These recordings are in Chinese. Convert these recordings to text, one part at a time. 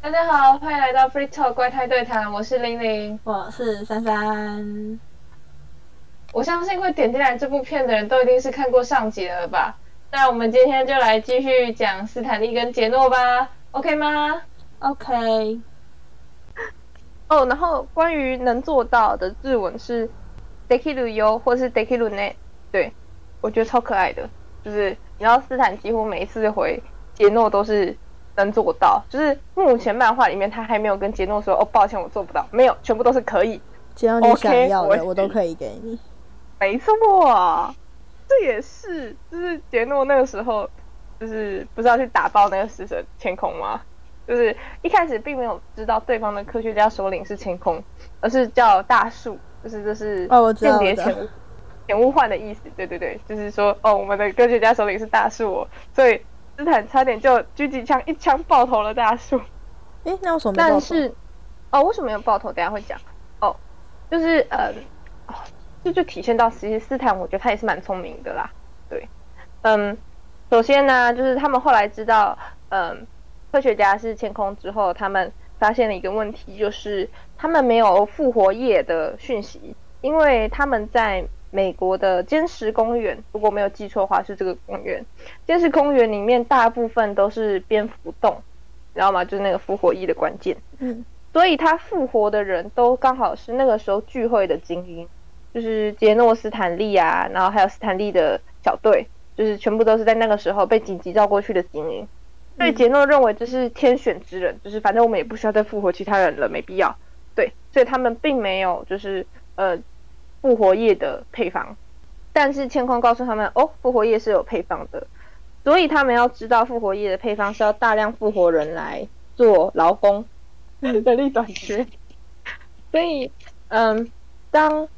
大家好，欢迎来到 Free Talk 怪胎对谈，我是玲玲。我是珊珊。我相信会点进来这部片的人都一定是看过上集了吧？那我们今天就来继续讲斯坦利跟杰诺吧，OK 吗？OK，哦，然后关于能做到的日文是 dekiru yo 或是 dekiru ne，对我觉得超可爱的，就是你知道斯坦几乎每一次回杰诺都是能做到，就是目前漫画里面他还没有跟杰诺说哦抱歉我做不到，没有，全部都是可以，只要你想要的我我都可以给你。没错，这也是就是杰诺那个时候就是不是要去打爆那个死神天空吗？就是一开始并没有知道对方的科学家首领是天空，而是叫大树，就是这是哦间谍潜潜物换的意思。对对对，就是说哦，我们的科学家首领是大树哦，所以斯坦差点就狙击枪一枪爆头了大树。诶，那为什么？但是哦，为什么有爆头？等下会讲哦，就是呃，哦，这就体现到其实斯坦，我觉得他也是蛮聪明的啦。对，嗯，首先呢，就是他们后来知道，嗯，科学家是天空之后，他们发现了一个问题，就是他们没有复活液的讯息，因为他们在美国的坚实公园，如果没有记错的话，是这个公园。坚实公园里面大部分都是蝙蝠洞，知道吗？就是那个复活一的关键。嗯，所以他复活的人都刚好是那个时候聚会的精英，就是杰诺斯坦利啊，然后还有斯坦利的小队，就是全部都是在那个时候被紧急召过去的精英。所以杰诺认为这是天选之人，就是反正我们也不需要再复活其他人了，没必要。对，所以他们并没有就是呃复活液的配方，但是千空告诉他们，哦，复活液是有配方的，所以他们要知道复活液的配方是要大量复活人来做劳工，人力短缺。所以，嗯，当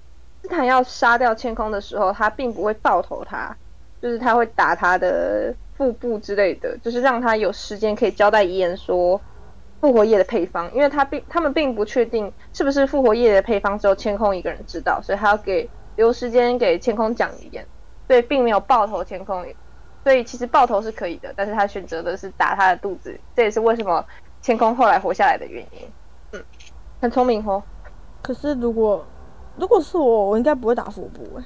斯坦要杀掉千空的时候，他并不会爆头他，就是他会打他的腹部之类的，就是让他有时间可以交代遗言说复活液的配方，因为他并他们并不确定是不是复活液的配方只有千空一个人知道，所以他要给留时间给千空讲一遍，所以并没有爆头千空，所以其实爆头是可以的，但是他选择的是打他的肚子，这也是为什么千空后来活下来的原因。嗯，很聪明哦。可是如果如果是我，我应该不会打腹部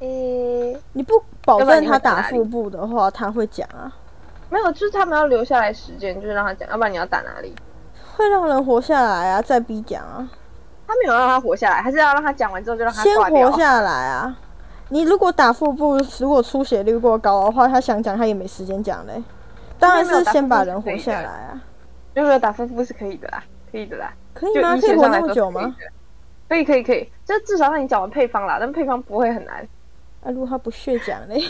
诶、诶、你不保证他打腹部的话，他会讲啊，没有，就是他们要留下来时间，就是让他讲，要不然你要打哪里？会让人活下来啊，再逼讲啊，他没有让他活下来，还是要让他讲完之后就让他先活。下来啊。你如果打腹部，如果出血率过高的话，他想讲他也没时间讲嘞。当然是先把人活下来啊，就是打腹部是可以的啦，可以的啦。可以吗？可以活那么久吗？可以？可以可以可以，就至少让你讲完配方啦，但配方不会很难。啊，如果他不血讲嘞，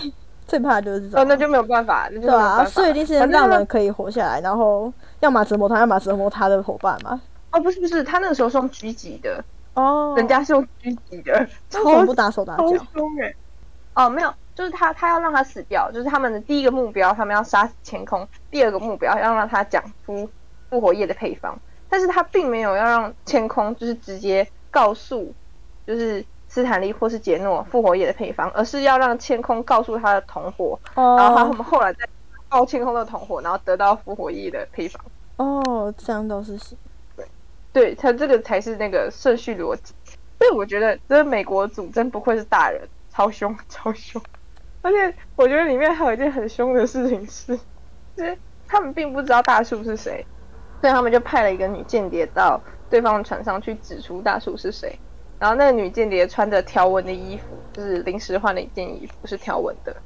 最怕的就是这种。哦，那就没有办法，那就没对啊。所以一定是让人可以活下来，然后要么折磨他，要么折磨他的伙伴嘛。哦，不是不是，他那个时候是用狙击的，哦，人家是用狙击的，那为什么不打手打脚？哦，没有，就是他他要让他死掉，就是他们的第一个目标，他们要杀死天空；第二个目标要让他讲出复活液的配方，但是他并没有要让天空就是直接告诉就是斯坦利或是杰诺复活液的配方，而是要让天空告诉他的同伙，然后他哦们后来再告天空的同伙，然后得到复活液的配方。哦，这样倒是行。对他这个才是那个顺序逻辑。所以我觉得，这美国组真不愧是大人，超凶超凶。而且我觉得里面还有一件很凶的事情是，就是他们并不知道大树是谁，所以他们就派了一个女间谍到对方的船上去指出大树是谁。然后那个女间谍穿着条纹的衣服，就是临时换了一件衣服，是条纹的。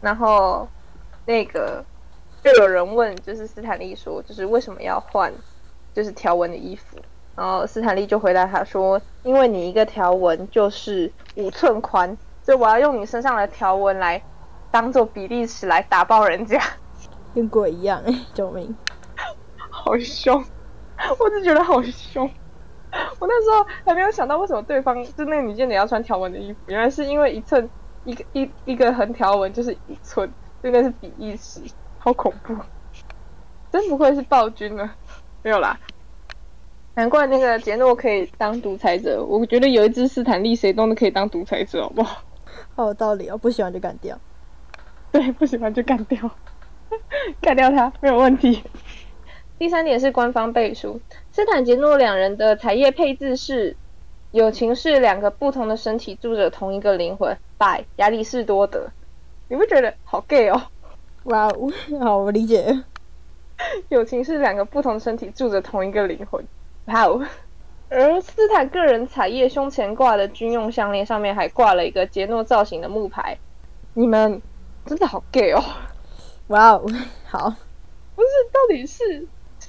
然后那个就有人问，就是斯坦利说，就是为什么要换，就是条纹的衣服？然后斯坦利就回答他说：“因为你一个条纹就是五寸宽，所以我要用你身上的条纹来当做比例尺来打爆人家。跟鬼一样，救命！”好凶，我就觉得好凶。我那时候还没有想到为什么对方就那个女间谍要穿条纹的衣服，原来是因为一寸一个一一个横条纹就是一寸，真的是比一尺，好恐怖。真不愧是暴君呢，没有啦。难怪那个杰诺可以当独裁者，我觉得有一只斯坦利谁都可以当独裁者，好不好？好有道理哦，不喜欢就干掉。对，不喜欢就干掉，干掉他没有问题。第三点是官方背书，斯坦杰诺两人的彩页配置是友情是两个不同的身体住着同一个灵魂，by 亚里士多德。你不觉得好 gay 哦？哇哦，好，我理解。友情是两个不同身体住着同一个灵魂，哇哦。而斯坦个人彩页胸前挂的军用项链上面还挂了一个杰诺造型的木牌，你们真的好 gay 哦！哇哦，好，不是，到底是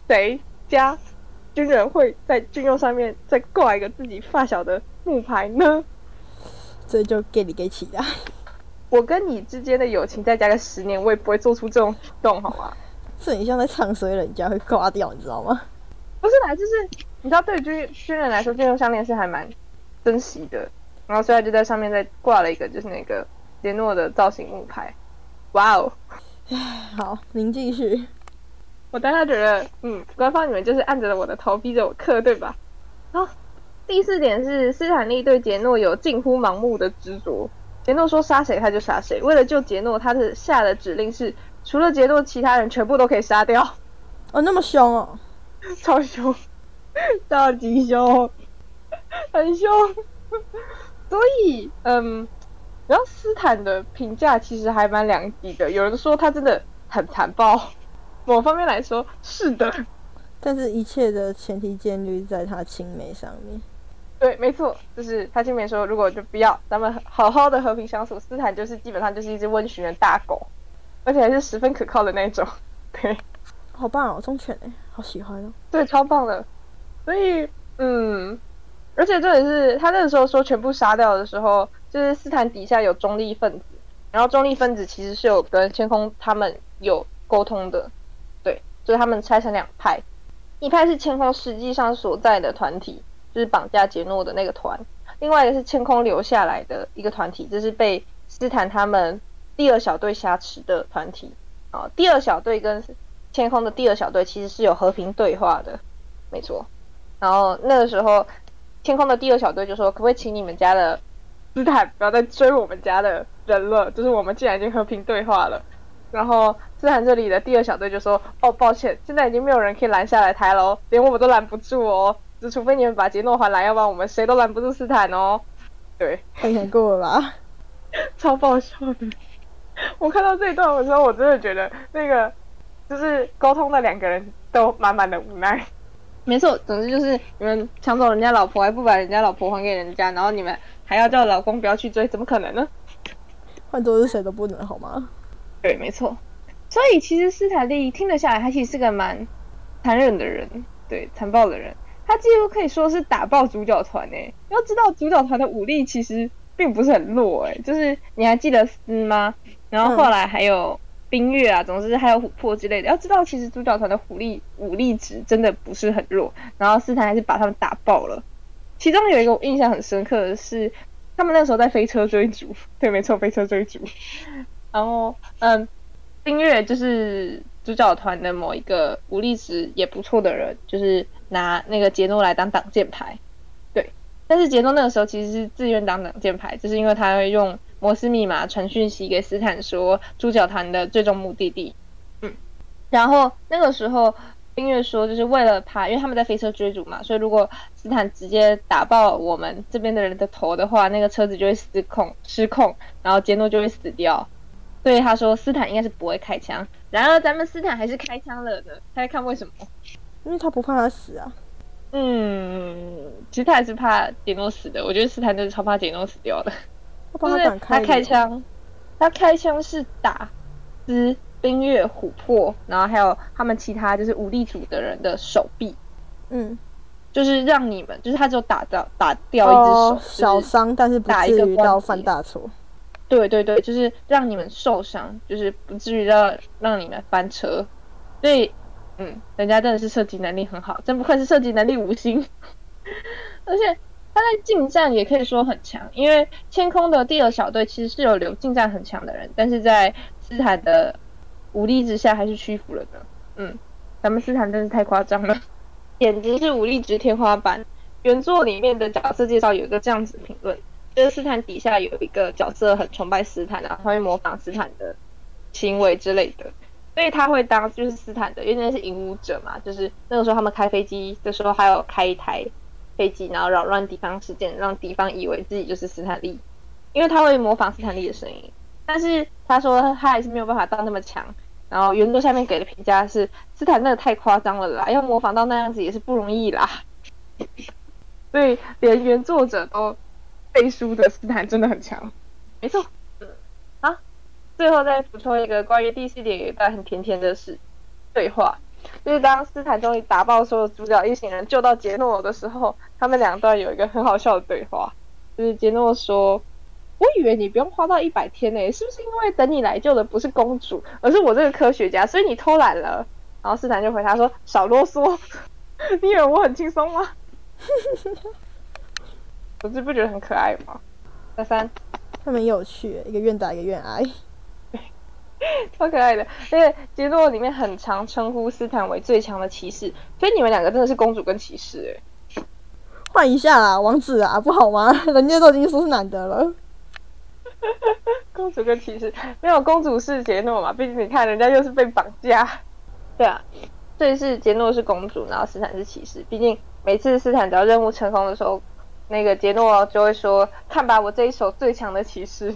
谁家军人会在军用上面再挂一个自己发小的木牌呢？这就 gay 里 gay 气的。我跟你之间的友情再加个十年，我也不会做出这种举动，好吗？这很像在唱衰人家会挂掉，你知道吗？不是啦，就是你知道，对军军人来说，军用项链是还蛮珍惜的。然后，所以他就在上面再挂了一个，就是那个杰诺的造型木牌。哇哦！好，您继续。我当下觉得，嗯，官方你们就是按着我的头逼着我刻，对吧？好，第四点是斯坦利对杰诺有近乎盲目的执着。杰诺说杀谁他就杀谁，为了救杰诺，他的下的指令是除了杰诺，其他人全部都可以杀掉。哦，那么凶哦，超凶，超级凶，很凶。所以，嗯，然后斯坦的评价其实还蛮两极的，有人说他真的很残暴，某方面来说是的，但是一切的前提建立在他青梅上面。对，没错，就是他青梅说，如果就不要，咱们好好的和平相处。斯坦就是基本上就是一只温驯的大狗，而且还是十分可靠的那种。对，好棒哦，忠犬哎，好喜欢哦。对，超棒的。所以，嗯，而且这也是他那个时候说全部杀掉的时候，就是斯坦底下有中立分子，然后中立分子其实是有跟天空他们有沟通的。就是他们拆成两派，一派是天空实际上所在的团体。就是绑架杰诺的那个团，另外一个是天空留下来的一个团体，这是被斯坦他们第二小队挟持的团体啊。第二小队跟天空的第二小队其实是有和平对话的，没错。然后那个时候，天空的第二小队就说：“可不可以请你们家的斯坦不要再追我们家的人了？就是我们既然已经和平对话了。”然后斯坦这里的第二小队就说：“哦，抱歉，现在已经没有人可以拦下来台喽，连我们都拦不住哦。”就除非你们把杰诺还来，要不然我们谁都拦不住斯坦哦。对，太难过了吧？超爆笑的！我看到这一段的时候，我真的觉得那个就是沟通的两个人都满满的无奈。没错，总之就是你们抢走人家老婆，还不把人家老婆还给人家，然后你们还要叫老公不要去追，怎么可能呢？换做是谁都不能，好吗？对，没错。所以其实斯坦利听得下来，他其实是个蛮残忍的人，对，残暴的人。他几乎可以说是打爆主角团诶！要知道主角团的武力其实并不是很弱诶，就是你还记得斯吗？然后后来还有冰月啊，总之还有琥珀之类的。要知道其实主角团的武力武力值真的不是很弱，然后斯坦还是把他们打爆了。其中有一个我印象很深刻的是，他们那时候在飞车追逐，对，没错，飞车追逐。然后嗯，冰月就是主角团的某一个武力值也不错的人，就是。拿那个杰诺来当挡箭牌，对，但是杰诺那个时候其实是自愿当挡箭牌，就是因为他会用摩斯密码传讯息给斯坦说主角团的最终目的地，嗯，然后那个时候冰月说就是为了怕，因为他们在飞车追逐嘛，所以如果斯坦直接打爆我们这边的人的头的话，那个车子就会失控失控，然后杰诺就会死掉，所以他说斯坦应该是不会开枪，然而咱们斯坦还是开枪了的，他在看为什么？因为他不怕他死啊，嗯，其实他还是怕杰诺死的。我觉得斯坦真是超怕杰诺死掉的，就是他开枪，他开枪是打斯冰月琥珀，然后还有他们其他就是武力组的人的手臂，嗯，就是让你们，就是他只有打掉打掉一只手，小伤，但是不至于到犯大错。对对对，就是让你们受伤，就是不至于让让你们翻车，所以。嗯，人家真的是射击能力很好，真不愧是射击能力五星。而且他在近战也可以说很强，因为天空的第二小队其实是有留近战很强的人，但是在斯坦的武力之下还是屈服了的。嗯，咱们斯坦真是太夸张了，简直是武力值天花板。原作里面的角色介绍有一个这样子评论，就是斯坦底下有一个角色很崇拜斯坦然后，他会模仿斯坦的行为之类的。所以他会当就是斯坦的，因为那是引武者嘛，就是那个时候他们开飞机的时候，还有开一台飞机，然后扰乱敌方事件，让敌方以为自己就是斯坦利，因为他会模仿斯坦利的声音。但是他说他还是没有办法到那么强。然后原作下面给的评价是斯坦那个太夸张了啦，要模仿到那样子也是不容易啦。所以连原作者都背书的斯坦真的很强，没错。嗯好，最后再补充一个关于第四点有一段很甜甜的事对话，就是当斯坦终于打爆所有主角一行人救到杰诺的时候，他们两段有一个很好笑的对话，就是杰诺说。我以为你不用花到一百天呢，是不是因为等你来救的不是公主，而是我这个科学家，所以你偷懒了？然后斯坦就回答说：“少啰嗦，你以为我很轻松吗？” 我这不觉得很可爱吗？小三，他们有趣，一个愿打一个愿挨，超可爱的。因为杰诺里面很常称呼斯坦为最强的骑士，所以你们两个真的是公主跟骑士哎。换一下啦，王子啊，不好吗？人家都已经说是男的了。公主跟骑士没有公主是杰诺嘛？毕竟你看人家又是被绑架，对啊，这是杰诺是公主，然后斯坦是骑士。毕竟每次斯坦只要任务成功的时候，那个杰诺就会说：“看吧，我这一手最强的骑士。”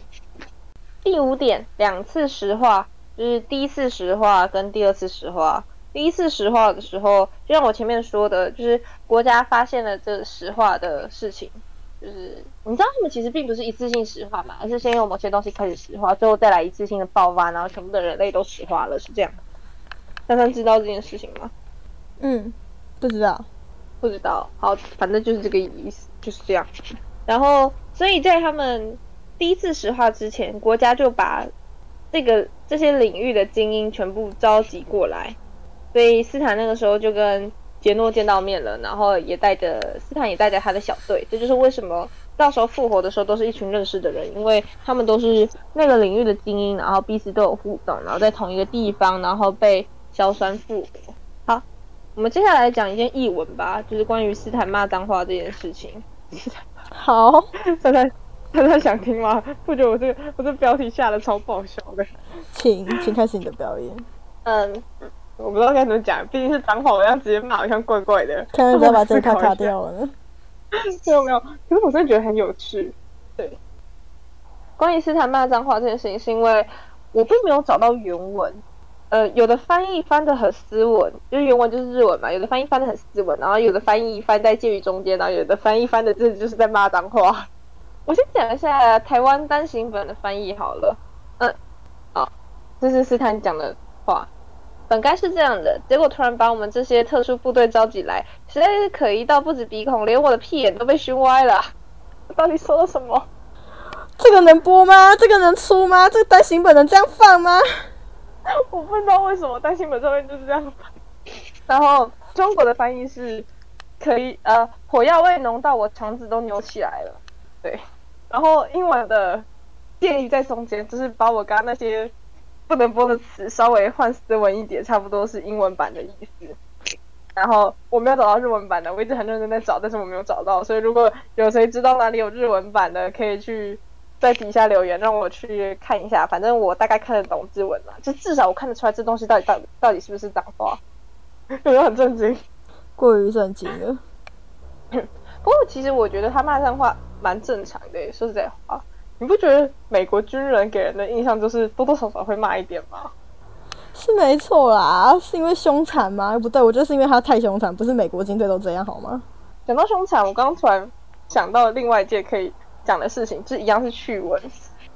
第五点，两次石化，就是第一次石化跟第二次石化。第一次石化的时候，就像我前面说的，就是国家发现了这石化的事情。就是你知道他们其实并不是一次性石化嘛，而是先用某些东西开始石化，最后再来一次性的爆发，然后全部的人类都石化了，是这样。珊珊知道这件事情吗？嗯，不知道，不知道。好，反正就是这个意思，就是这样。然后，所以在他们第一次石化之前，国家就把这个这些领域的精英全部召集过来，所以斯坦那个时候就跟。杰诺见到面了，然后也带着斯坦，也带着他的小队。这就是为什么到时候复活的时候都是一群认识的人，因为他们都是那个领域的精英，然后彼此都有互动，然后在同一个地方，然后被硝酸复活。好，我们接下来讲一件译文吧，就是关于斯坦骂脏话这件事情。好，大家大家想听吗？不觉得我这个我这标题下的超爆笑的？请，请开始你的表演。嗯。我不知道该怎么讲，毕竟是脏话，我要直接骂，好像怪怪的。看能再把这卡卡掉了。没有没有，可是我真的觉得很有趣。对，关于斯坦骂脏话这件事情，是因为我并没有找到原文。呃，有的翻译翻的很斯文，就是原文就是日文嘛。有的翻译翻的很斯文，然后有的翻译翻在介于中间，然后有的翻译翻的字就是在骂脏话。我先讲一下台湾单行本的翻译好了。嗯，好，这是斯坦讲的话。本该是这样的，结果突然把我们这些特殊部队召集来，实在是可疑到不止鼻孔，连我的屁眼都被熏歪了。到底说了什么？这个能播吗？这个能出吗？这个单行本能这样放吗？我不知道为什么单行本上面就是这样。然后中国的翻译是，可以呃，火药味浓到我肠子都扭起来了。对，然后英文的建议在中间，就是把我刚刚那些。不能播的词稍微换斯文一点，差不多是英文版的意思。然后我没有找到日文版的，我一直很认真在找，但是我没有找到。所以如果有谁知道哪里有日文版的，可以去在底下留言，让我去看一下。反正我大概看得懂日文嘛，就至少我看得出来这东西到底到到底是不是脏话。有没有很震惊？过于震惊了。不过其实我觉得他骂脏话蛮正常的，说实在话。你不觉得美国军人给人的印象就是多多少少会骂一点吗？是没错啦，是因为凶残吗？不对，我觉得是因为他太凶残，不是美国军队都这样好吗？讲到凶残，我刚刚突然想到另外一件可以讲的事情，就一样是趣闻，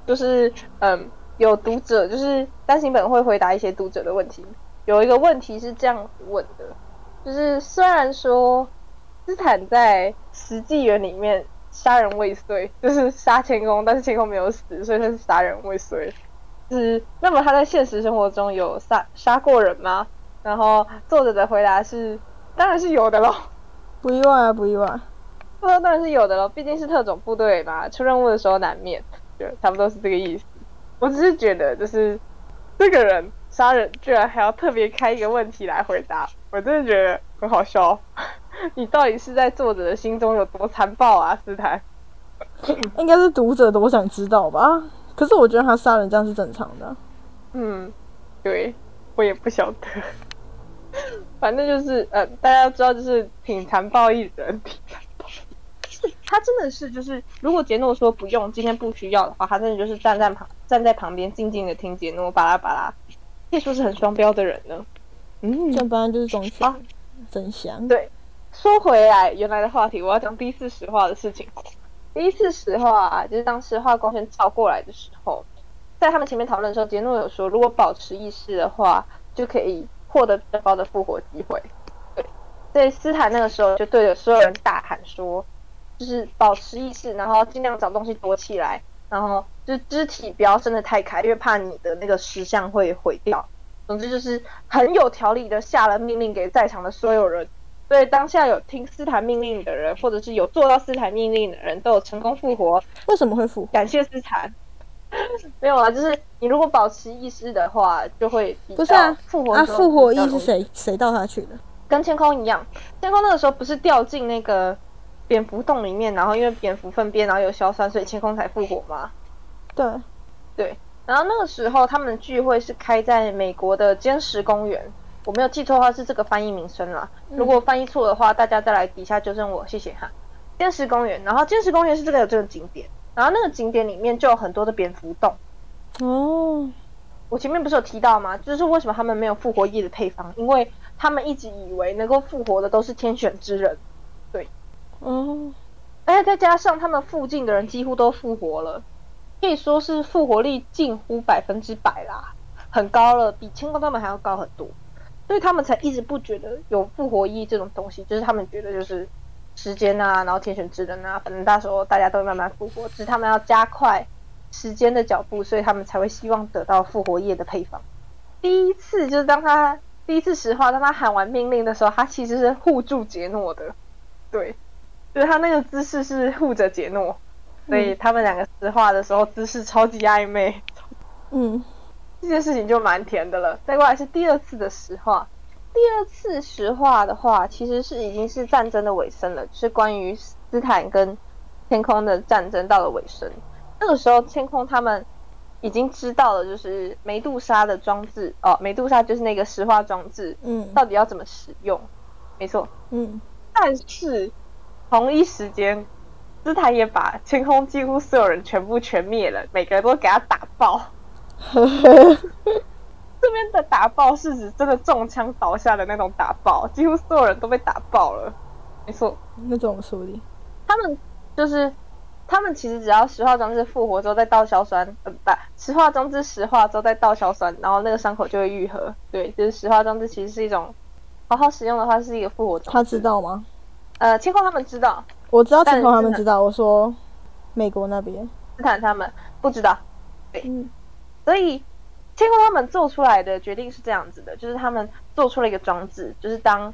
就是嗯，有读者就是单行本会回答一些读者的问题，有一个问题是这样问的，就是虽然说斯坦在实际园里面。杀人未遂，就是杀千空，但是千空没有死，所以他是杀人未遂。是，那么他在现实生活中有杀杀过人吗？然后作者的回答是，当然是有的喽，不意外啊，不意外。他说当然是有的了，毕竟是特种部队嘛，出任务的时候难免，就差不多是这个意思。我只是觉得，就是这个人杀人居然还要特别开一个问题来回答，我真的觉得很好笑。你到底是在作者的心中有多残暴啊，斯坦？应该是读者多想知道吧。可是我觉得他杀人这样是正常的。嗯，对。我也不晓得。反正就是呃，大家都知道，就是挺残暴一人，挺残暴。他真的是就是，如果杰诺说不用，今天不需要的话，他真的就是站在旁站在旁边静静的听杰诺巴拉巴拉，可以说是很双标的人呢。嗯，这本来就是种啊，真香。对，说回来原来的话题，我要讲第一次石化的事情。第一次石化就是当石化光线照过来的时候，在他们前面讨论的时候，杰诺有说，如果保持意识的话，就可以获得更高的复活机会。对，所以斯坦那个时候就对着所有人大喊说，就是保持意识，然后尽量找东西躲起来，然后就是肢体不要伸得太开，因为怕你的那个石像会毁掉。总之就是很有条理的下了命令给在场的所有人。所以当下有听斯坦命令的人，或者是有做到斯坦命令的人，都有成功复活。为什么会复活？感谢斯坦。没有啊，就是你如果保持意识的话，就会不是啊，复活啊，复活意是谁谁到他去的？跟天空一样，天空那个时候不是掉进那个蝙蝠洞里面，然后因为蝙蝠粪便然后有硝酸，所以天空才复活嘛？对，对。然后那个时候他们聚会是开在美国的坚石公园。我没有记错的话是这个翻译名称啦。如果翻译错的话，大家再来底下纠正我，谢谢哈。坚石公园，然后坚石公园是这个有这个景点，然后那个景点里面就有很多的蝙蝠洞。哦，我前面不是有提到吗？就是为什么他们没有复活液的配方？因为他们一直以为能够复活的都是天选之人。对，哦，而且再加上他们附近的人几乎都复活了，可以说是复活率近乎百分之百啦，很高了，比清空他们还要高很多。所以他们才一直不觉得有复活意义这种东西，就是他们觉得就是时间啊，然后天选之人啊，反正到时候大家都会慢慢复活，只是他们要加快时间的脚步，所以他们才会希望得到复活液的配方。第一次就是当他第一次石化，当他喊完命令的时候，他其实是护住杰诺的，对，就是他那个姿势是护着杰诺，所以他们两个石化的时候姿势超级暧昧，嗯。这件事情就蛮甜的了。再过来是第二次的石化，第二次石化的话，其实是已经是战争的尾声了，是关于斯坦跟天空的战争到了尾声。那个时候，天空他们已经知道了，就是梅杜莎的装置哦，梅杜莎就是那个石化装置，嗯，到底要怎么使用？没错，嗯。但是同一时间，斯坦也把天空几乎所有人全部全灭了，每个人都给他打爆。呵呵，这边的打爆是指真的中枪倒下的那种打爆，几乎所有人都被打爆了。没错，那种处理，他们就是他们其实只要石化装置复活之后再倒硝酸，呃不，石化装置石化之后再倒硝酸，然后那个伤口就会愈合。对，就是石化装置其实是一种好好使用的话是一个复活装置。他知道吗？呃，清空他们知道，我知道清空他们知道。我说美国那边斯坦他们不知道。对，嗯。所以，天空他们做出来的决定是这样子的，就是他们做出了一个装置，就是当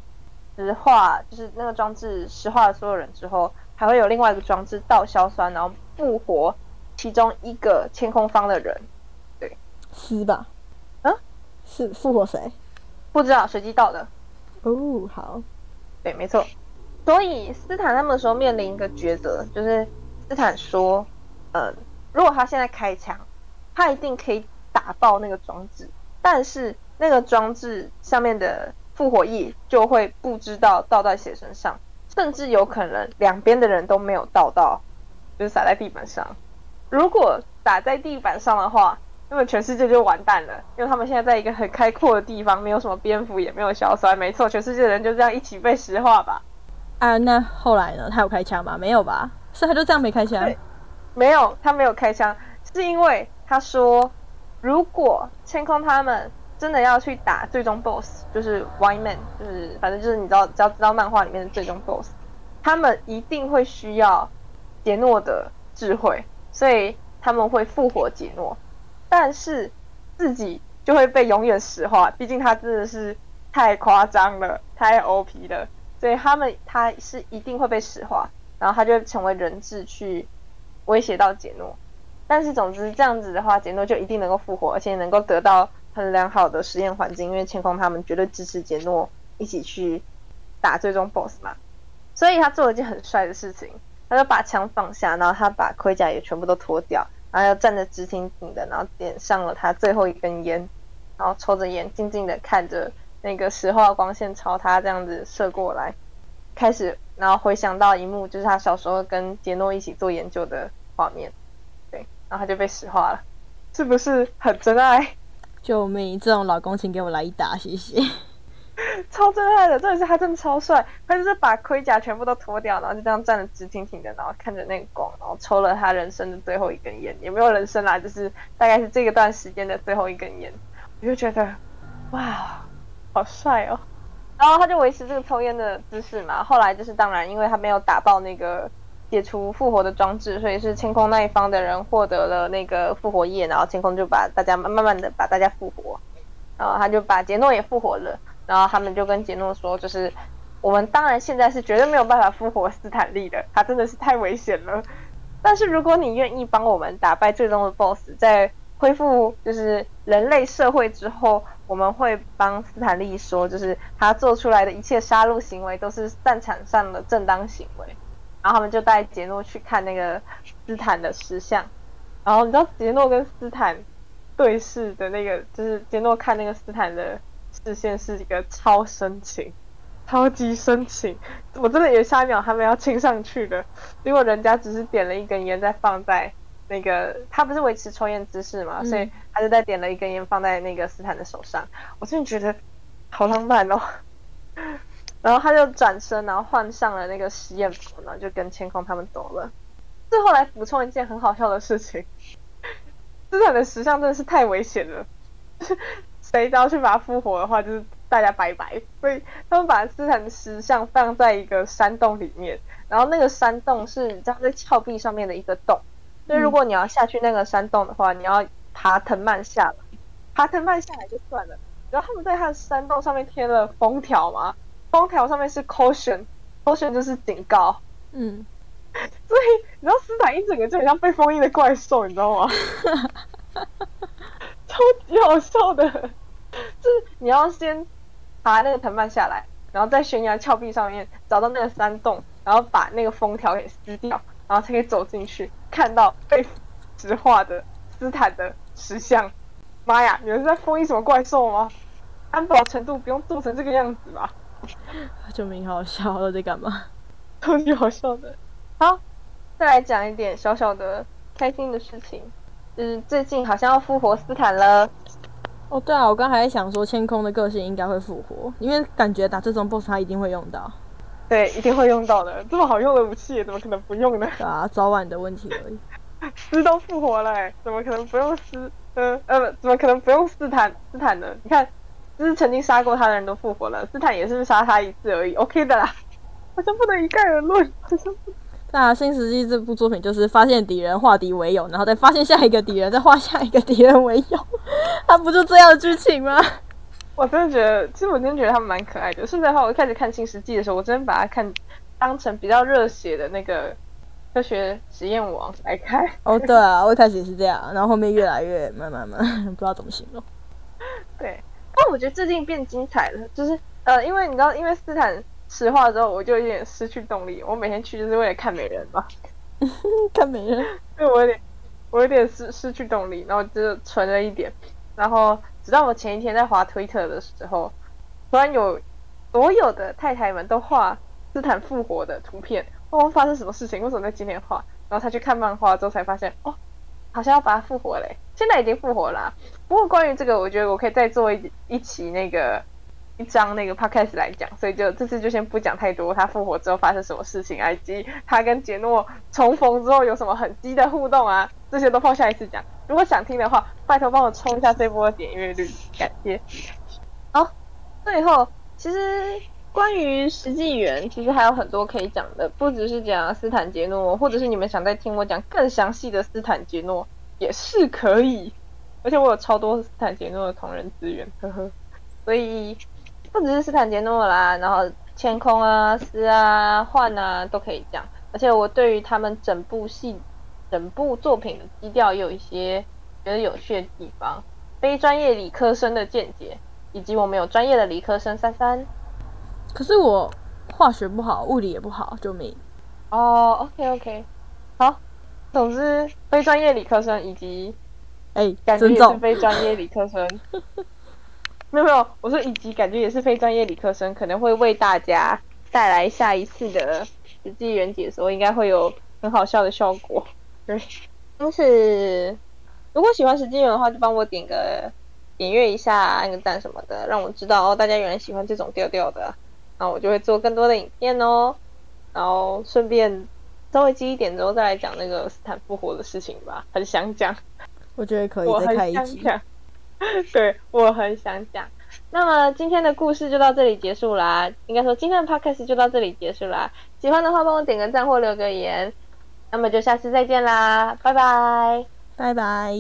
石化，就是那个装置石化了所有人之后，还会有另外一个装置倒硝酸，然后复活其中一个天空方的人。对，是吧？嗯，是复活谁？不知道，随机到的。哦，好。对，没错。所以斯坦他们时候面临一个抉择，就是斯坦说，嗯，如果他现在开枪。他一定可以打爆那个装置，但是那个装置上面的复活液就会不知道倒在谁身上，甚至有可能两边的人都没有倒到，就是洒在地板上。如果打在地板上的话，那么全世界就完蛋了，因为他们现在在一个很开阔的地方，没有什么蝙蝠，也没有硝酸。没错，全世界的人就这样一起被石化吧。啊，那后来呢？他有开枪吗？没有吧？是他就这样没开枪？没有，他没有开枪，是因为。他说：“如果天空他们真的要去打最终 BOSS，就是 Yman，就是反正就是你知道，只要知道漫画里面的最终 BOSS，他们一定会需要杰诺的智慧，所以他们会复活杰诺，但是自己就会被永远石化。毕竟他真的是太夸张了，太 OP 了，所以他们他是一定会被石化，然后他就成为人质去威胁到杰诺。”但是总之这样子的话，杰诺就一定能够复活，而且能够得到很良好的实验环境，因为千空他们绝对支持杰诺一起去打最终 BOSS 嘛。所以他做了一件很帅的事情，他就把枪放下，然后他把盔甲也全部都脱掉，然后又站着直挺挺的，然后点上了他最后一根烟，然后抽着烟，静静的看着那个石化光线朝他这样子射过来，开始，然后回想到一幕，就是他小时候跟杰诺一起做研究的画面，对，然后他就被石化了，是不是很真爱？救命！这种老公，请给我来一打，谢谢。超真爱的，重点是他真的超帅，他就是把盔甲全部都脱掉，然后就这样站得直挺挺的，然后看着那个光，然后抽了他人生的最后一根烟，也没有人生啦，就是大概是这个段时间的最后一根烟，我就觉得，哇，好帅哦！然后他就维持这个抽烟的姿势嘛，后来就是当然，因为他没有打爆那个解除复活的装置，所以是天空那一方的人获得了那个复活液，然后天空就把大家慢慢的把大家复活，然后他就把杰诺也复活了。然后他们就跟杰诺说，就是我们当然现在是绝对没有办法复活斯坦利的，他真的是太危险了。但是如果你愿意帮我们打败最终的 BOSS，在恢复就是人类社会之后，我们会帮斯坦利说，就是他做出来的一切杀戮行为都是战场上的正当行为。然后他们就带杰诺去看那个斯坦的石像，然后你知道杰诺跟斯坦对视的那个，就是杰诺看那个斯坦的。视线是一个超深情，超级深情，我真的有下一秒他们要亲上去的，结果人家只是点了一根烟，再放在那个他不是维持抽烟姿势嘛，所以他就在点了一根烟放在那个斯坦的手上，我真的觉得好浪漫哦。然后他就转身，然后换上了那个实验服，然后就跟天空他们走了。最后来补充一件很好笑的事情，斯坦的石像真的是太危险了。谁只要去把它复活的话，就是大家拜拜。所以他们把斯坦的石像放在一个山洞里面，然后那个山洞是道在峭壁上面的一个洞。所以如果你要下去那个山洞的话，你要爬藤蔓下来。爬藤蔓下来就算了，然后他们在他的山洞上面贴了封条嘛，封条上面是 caution，caution 就是警告。嗯，所以你知道斯坦一整个就很像被封印的怪兽，你知道吗？超级好笑的，就是你要先爬那个藤蔓下来，然后在悬崖峭壁上面找到那个山洞，然后把那个封条给撕掉，然后才可以走进去，看到被石化的斯坦的石像。妈呀，你们是在封印什么怪兽吗？安保程度不用做成这个样子吧？救命，好笑，都在干嘛？超级好笑的。好，再来讲一点小小的开心的事情。嗯，最近好像要复活斯坦了。哦，对啊，我刚还在想说，天空的个性应该会复活，因为感觉打这种 boss 他一定会用到。对，一定会用到的。这么好用的武器，怎么可能不用呢？啊，早晚的问题而已。斯都复活了，怎么可能不用斯？嗯呃，怎么可能不用斯坦？斯坦呢？你看，就是曾经杀过他的人都复活了，斯坦也是杀他一次而已，OK 的啦。好像不能一概而论，好像。那《新世纪》这部作品就是发现敌人化敌为友，然后再发现下一个敌人，再化下一个敌人为友，他不就这样的剧情吗？我真的觉得，其实我真的觉得他们蛮可爱的。甚至的话，我一开始看《新世纪》的时候，我真的把它看当成比较热血的那个科学实验网来看。哦，对啊，我一开始也是这样，然后后面越来越慢慢慢，不知道怎么形容。对，但我觉得最近变精彩了，就是呃，因为你知道，因为斯坦。石化之后，我就有点失去动力。我每天去就是为了看美人嘛，看美人。对我有点，我有点失失去动力，然后就存了一点。然后直到我前一天在滑推特的时候，突然有所有的太太们都画斯坦复活的图片。哦，发生什么事情？为什么在今天画？然后他去看漫画之后才发现，哦，好像要把它复活嘞。现在已经复活了。不过关于这个，我觉得我可以再做一一期那个。一张那个 podcast 来讲，所以就这次就先不讲太多。他复活之后发生什么事情，以及他跟杰诺重逢之后有什么很激的互动啊，这些都放下一次讲。如果想听的话，拜托帮我冲一下这波点阅率，感谢。好，最后其实关于实际员，其实还有很多可以讲的，不只是讲斯坦杰诺，或者是你们想再听我讲更详细的斯坦杰诺也是可以。而且我有超多斯坦杰诺的同人资源，呵呵，所以。不只是斯坦杰诺啦，然后天空啊、斯啊、幻啊都可以讲。而且我对于他们整部戏、整部作品的基调也有一些觉得有趣的地方。非专业理科生的见解，以及我们有专业的理科生三三。可是我化学不好，物理也不好，救命！哦，OK OK，好。总之，非专业理科生以及哎，感觉也是非专业理科生。没有没有，我说以及感觉也是非专业理科生，可能会为大家带来下一次的实际人解说，应该会有很好笑的效果。对，但是如果喜欢石金源的话，就帮我点个点阅一下，按个赞什么的，让我知道哦，大家原来喜欢这种调调的，那我就会做更多的影片哦。然后顺便稍微积一点之后再来讲那个斯坦复活的事情吧，很想讲。我觉得可以我再开很想一集。讲，对我很想讲。那么今天的故事就到这里结束啦，应该说今天的 podcast 就到这里结束啦。喜欢的话帮我点个赞或留个言，那么就下次再见啦，拜拜。拜拜。